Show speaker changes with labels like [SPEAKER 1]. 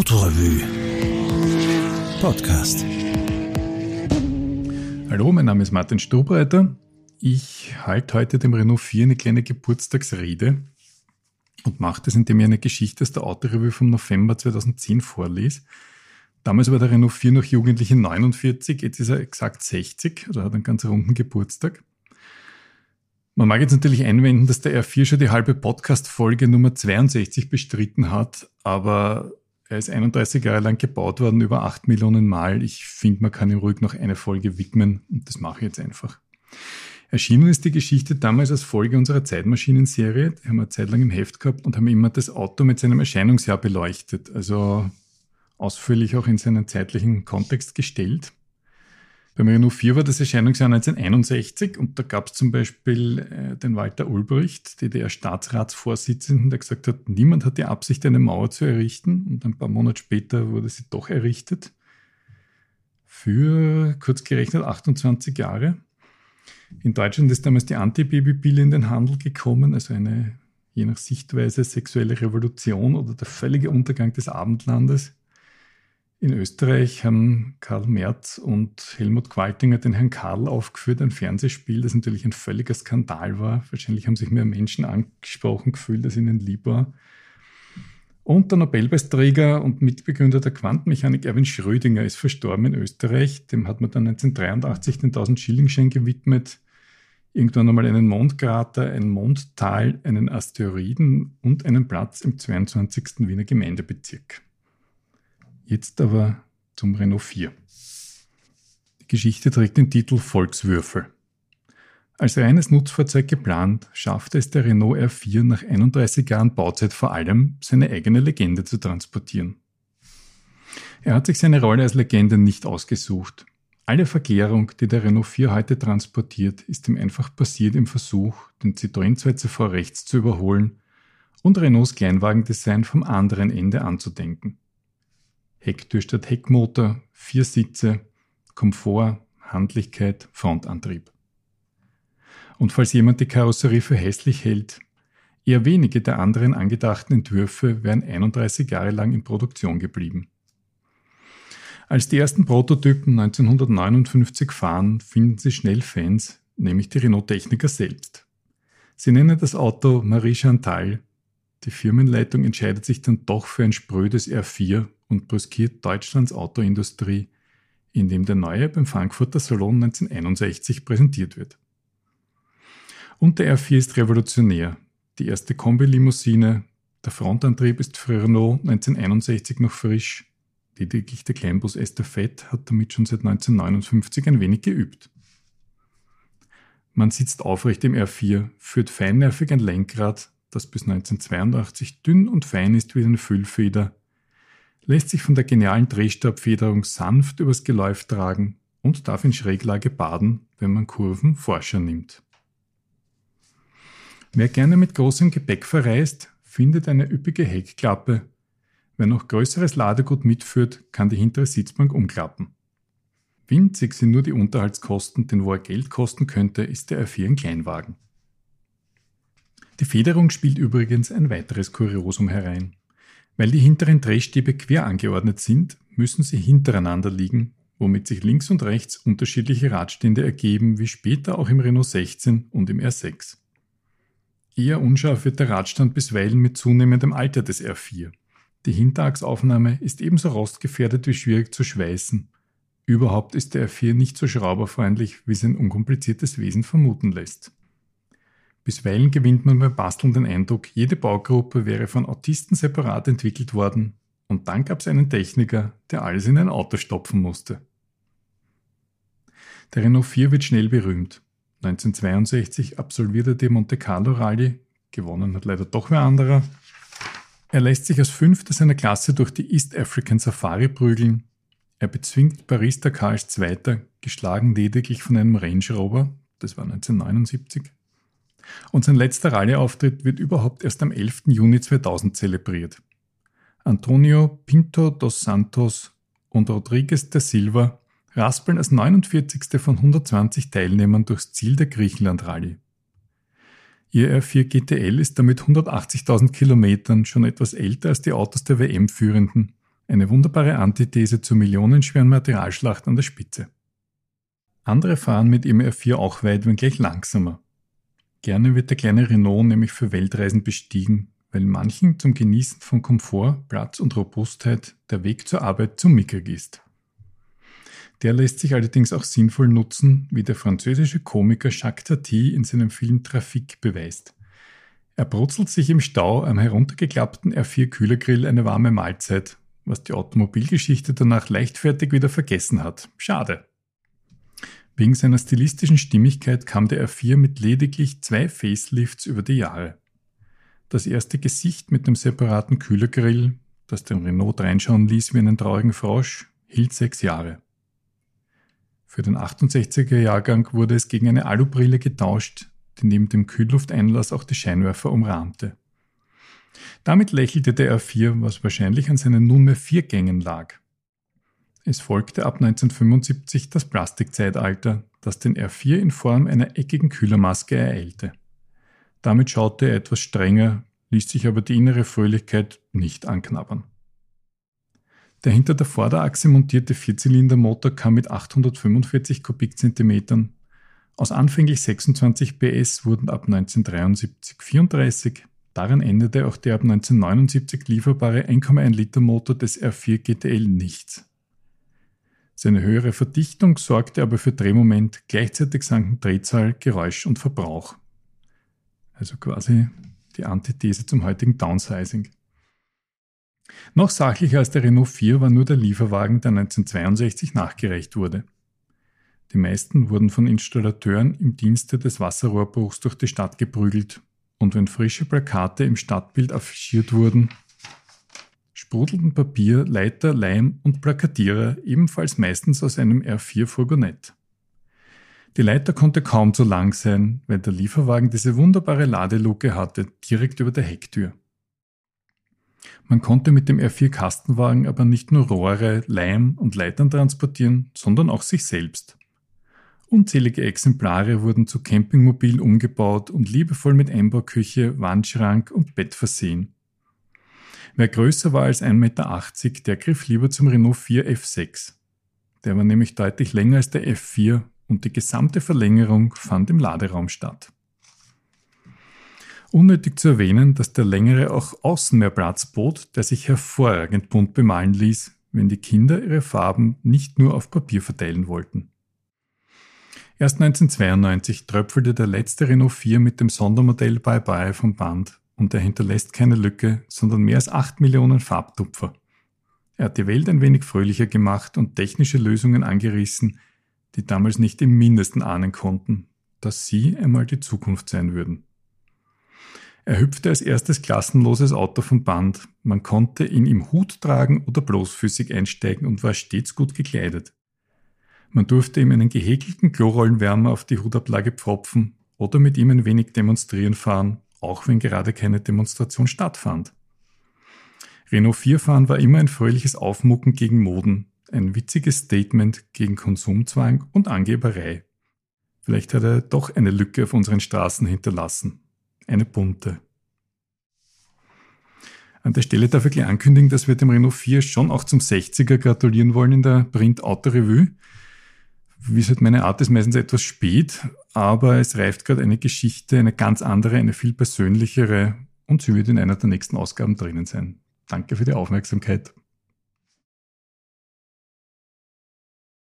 [SPEAKER 1] Autorevue Podcast.
[SPEAKER 2] Hallo, mein Name ist Martin Stubreiter. Ich halte heute dem Renault 4 eine kleine Geburtstagsrede und mache das, indem ich eine Geschichte aus der Autorevue vom November 2010 vorlese. Damals war der Renault 4 noch jugendliche 49, jetzt ist er exakt 60, also hat einen ganz runden Geburtstag. Man mag jetzt natürlich einwenden, dass der R4 schon die halbe Podcast-Folge Nummer 62 bestritten hat, aber er ist 31 Jahre lang gebaut worden, über 8 Millionen Mal. Ich finde, man kann ihm ruhig noch eine Folge widmen und das mache ich jetzt einfach. Erschienen ist die Geschichte damals als Folge unserer Zeitmaschinen-Serie. Die haben wir eine Zeit lang im Heft gehabt und haben immer das Auto mit seinem Erscheinungsjahr beleuchtet. Also ausführlich auch in seinen zeitlichen Kontext gestellt. Beim Renault 4 war das Erscheinungsjahr 1961 und da gab es zum Beispiel äh, den Walter Ulbricht, DDR-Staatsratsvorsitzenden, der gesagt hat, niemand hat die Absicht, eine Mauer zu errichten und ein paar Monate später wurde sie doch errichtet. Für kurz gerechnet 28 Jahre. In Deutschland ist damals die Anti-Baby-Pille in den Handel gekommen, also eine je nach Sichtweise sexuelle Revolution oder der völlige Untergang des Abendlandes. In Österreich haben Karl Merz und Helmut Qualtinger den Herrn Karl aufgeführt, ein Fernsehspiel, das natürlich ein völliger Skandal war. Wahrscheinlich haben sich mehr Menschen angesprochen gefühlt, als ihnen lieb war. Und der Nobelpreisträger und Mitbegründer der Quantenmechanik Erwin Schrödinger ist verstorben in Österreich. Dem hat man dann 1983 den 1000 Schillingschein gewidmet. Irgendwann einmal einen Mondkrater, ein Mondtal, einen Asteroiden und einen Platz im 22. Wiener Gemeindebezirk. Jetzt aber zum Renault 4. Die Geschichte trägt den Titel Volkswürfel. Als reines Nutzfahrzeug geplant, schaffte es der Renault R4 nach 31 Jahren Bauzeit vor allem, seine eigene Legende zu transportieren. Er hat sich seine Rolle als Legende nicht ausgesucht. Alle Verklärung, die der Renault 4 heute transportiert, ist ihm einfach passiert im Versuch, den Citroën 2CV rechts zu überholen und Renaults Kleinwagendesign vom anderen Ende anzudenken. Hecktür statt Heckmotor, vier Sitze, Komfort, Handlichkeit, Frontantrieb. Und falls jemand die Karosserie für hässlich hält, eher wenige der anderen angedachten Entwürfe wären 31 Jahre lang in Produktion geblieben. Als die ersten Prototypen 1959 fahren, finden sie schnell Fans, nämlich die Renault-Techniker selbst. Sie nennen das Auto Marie Chantal. Die Firmenleitung entscheidet sich dann doch für ein sprödes R4 und brüskiert Deutschlands Autoindustrie, indem der neue beim Frankfurter Salon 1961 präsentiert wird. Und der R4 ist revolutionär. Die erste Kombi-Limousine, der Frontantrieb ist für Renault 1961 noch frisch. Lediglich der Kleinbus Estafette hat damit schon seit 1959 ein wenig geübt. Man sitzt aufrecht im R4, führt feinnervig ein Lenkrad, das bis 1982 dünn und fein ist wie eine Füllfeder lässt sich von der genialen Drehstabfederung sanft übers Geläuf tragen und darf in Schräglage baden, wenn man Kurven forscher nimmt. Wer gerne mit großem Gepäck verreist, findet eine üppige Heckklappe. Wer noch größeres Ladegut mitführt, kann die hintere Sitzbank umklappen. Winzig sind nur die Unterhaltskosten, denn wo er Geld kosten könnte, ist der R4 ein Kleinwagen. Die Federung spielt übrigens ein weiteres Kuriosum herein. Weil die hinteren Drehstäbe quer angeordnet sind, müssen sie hintereinander liegen, womit sich links und rechts unterschiedliche Radstände ergeben, wie später auch im Renault 16 und im R6. Eher unscharf wird der Radstand bisweilen mit zunehmendem Alter des R4. Die Hinterachsaufnahme ist ebenso rostgefährdet wie schwierig zu schweißen. Überhaupt ist der R4 nicht so schrauberfreundlich, wie sein unkompliziertes Wesen vermuten lässt. Bisweilen gewinnt man beim Basteln den Eindruck, jede Baugruppe wäre von Autisten separat entwickelt worden und dann gab es einen Techniker, der alles in ein Auto stopfen musste. Der Renault 4 wird schnell berühmt. 1962 absolviert er die Monte Carlo Rallye, gewonnen hat leider doch wer anderer. Er lässt sich als Fünfter seiner Klasse durch die East African Safari prügeln. Er bezwingt Paris-Dakar als Zweiter, geschlagen lediglich von einem Range Rover, das war 1979. Und sein letzter Rallye-Auftritt wird überhaupt erst am 11. Juni 2000 zelebriert. Antonio Pinto dos Santos und Rodriguez de Silva raspeln als 49. von 120 Teilnehmern durchs Ziel der Griechenland-Rallye. Ihr R4 GTL ist damit 180.000 Kilometern schon etwas älter als die Autos der WM-Führenden. Eine wunderbare Antithese zur millionenschweren Materialschlacht an der Spitze. Andere fahren mit ihrem R4 auch weit, wenn gleich langsamer. Gerne wird der kleine Renault nämlich für Weltreisen bestiegen, weil manchen zum Genießen von Komfort, Platz und Robustheit der Weg zur Arbeit zu mickrig ist. Der lässt sich allerdings auch sinnvoll nutzen, wie der französische Komiker Jacques Tati in seinem Film Trafik beweist. Er brutzelt sich im Stau am heruntergeklappten R4 Kühlergrill eine warme Mahlzeit was die Automobilgeschichte danach leichtfertig wieder vergessen hat. Schade. Wegen seiner stilistischen Stimmigkeit kam der R4 mit lediglich zwei Facelifts über die Jahre. Das erste Gesicht mit dem separaten Kühlergrill, das dem Renault reinschauen ließ wie einen traurigen Frosch, hielt sechs Jahre. Für den 68er Jahrgang wurde es gegen eine Alubrille getauscht, die neben dem Kühllufteinlass auch die Scheinwerfer umrahmte. Damit lächelte der R4, was wahrscheinlich an seinen nunmehr vier Gängen lag. Es folgte ab 1975 das Plastikzeitalter, das den R4 in Form einer eckigen Kühlermaske ereilte. Damit schaute er etwas strenger, ließ sich aber die innere Fröhlichkeit nicht anknabbern. Der hinter der Vorderachse montierte Vierzylindermotor kam mit 845 Kubikzentimetern. Aus anfänglich 26 PS wurden ab 1973 34, Daran änderte auch der ab 1979 lieferbare 1,1 Liter Motor des R4 GTL nichts. Seine höhere Verdichtung sorgte aber für Drehmoment, gleichzeitig sanken Drehzahl, Geräusch und Verbrauch. Also quasi die Antithese zum heutigen Downsizing. Noch sachlicher als der Renault 4 war nur der Lieferwagen, der 1962 nachgereicht wurde. Die meisten wurden von Installateuren im Dienste des Wasserrohrbruchs durch die Stadt geprügelt und wenn frische Plakate im Stadtbild affichiert wurden, sprudelten Papier, Leiter, Leim und Plakatierer ebenfalls meistens aus einem R4-Furgonett. Die Leiter konnte kaum so lang sein, weil der Lieferwagen diese wunderbare Ladeluke hatte, direkt über der Hecktür. Man konnte mit dem R4-Kastenwagen aber nicht nur Rohre, Leim und Leitern transportieren, sondern auch sich selbst. Unzählige Exemplare wurden zu Campingmobilen umgebaut und liebevoll mit Einbauküche, Wandschrank und Bett versehen. Wer größer war als 1,80 Meter, der griff lieber zum Renault 4 F6. Der war nämlich deutlich länger als der F4 und die gesamte Verlängerung fand im Laderaum statt. Unnötig zu erwähnen, dass der längere auch außen mehr Platz bot, der sich hervorragend bunt bemalen ließ, wenn die Kinder ihre Farben nicht nur auf Papier verteilen wollten. Erst 1992 tröpfelte der letzte Renault 4 mit dem Sondermodell Bye Bye vom Band und er hinterlässt keine Lücke, sondern mehr als 8 Millionen Farbtupfer. Er hat die Welt ein wenig fröhlicher gemacht und technische Lösungen angerissen, die damals nicht im mindesten ahnen konnten, dass sie einmal die Zukunft sein würden. Er hüpfte als erstes klassenloses Auto vom Band, man konnte in ihm Hut tragen oder bloßfüßig einsteigen und war stets gut gekleidet. Man durfte ihm einen gehäkelten Klorollenwärmer auf die Hutablage pfropfen oder mit ihm ein wenig demonstrieren fahren, auch wenn gerade keine Demonstration stattfand. Renault 4 fahren war immer ein fröhliches Aufmucken gegen Moden, ein witziges Statement gegen Konsumzwang und Angeberei. Vielleicht hat er doch eine Lücke auf unseren Straßen hinterlassen. Eine bunte. An der Stelle darf ich gleich ankündigen, dass wir dem Renault 4 schon auch zum 60er gratulieren wollen in der Print Auto Revue. Wie gesagt, meine Art ist meistens etwas spät, aber es reift gerade eine Geschichte, eine ganz andere, eine viel persönlichere und sie wird in einer der nächsten Ausgaben drinnen sein. Danke für die Aufmerksamkeit.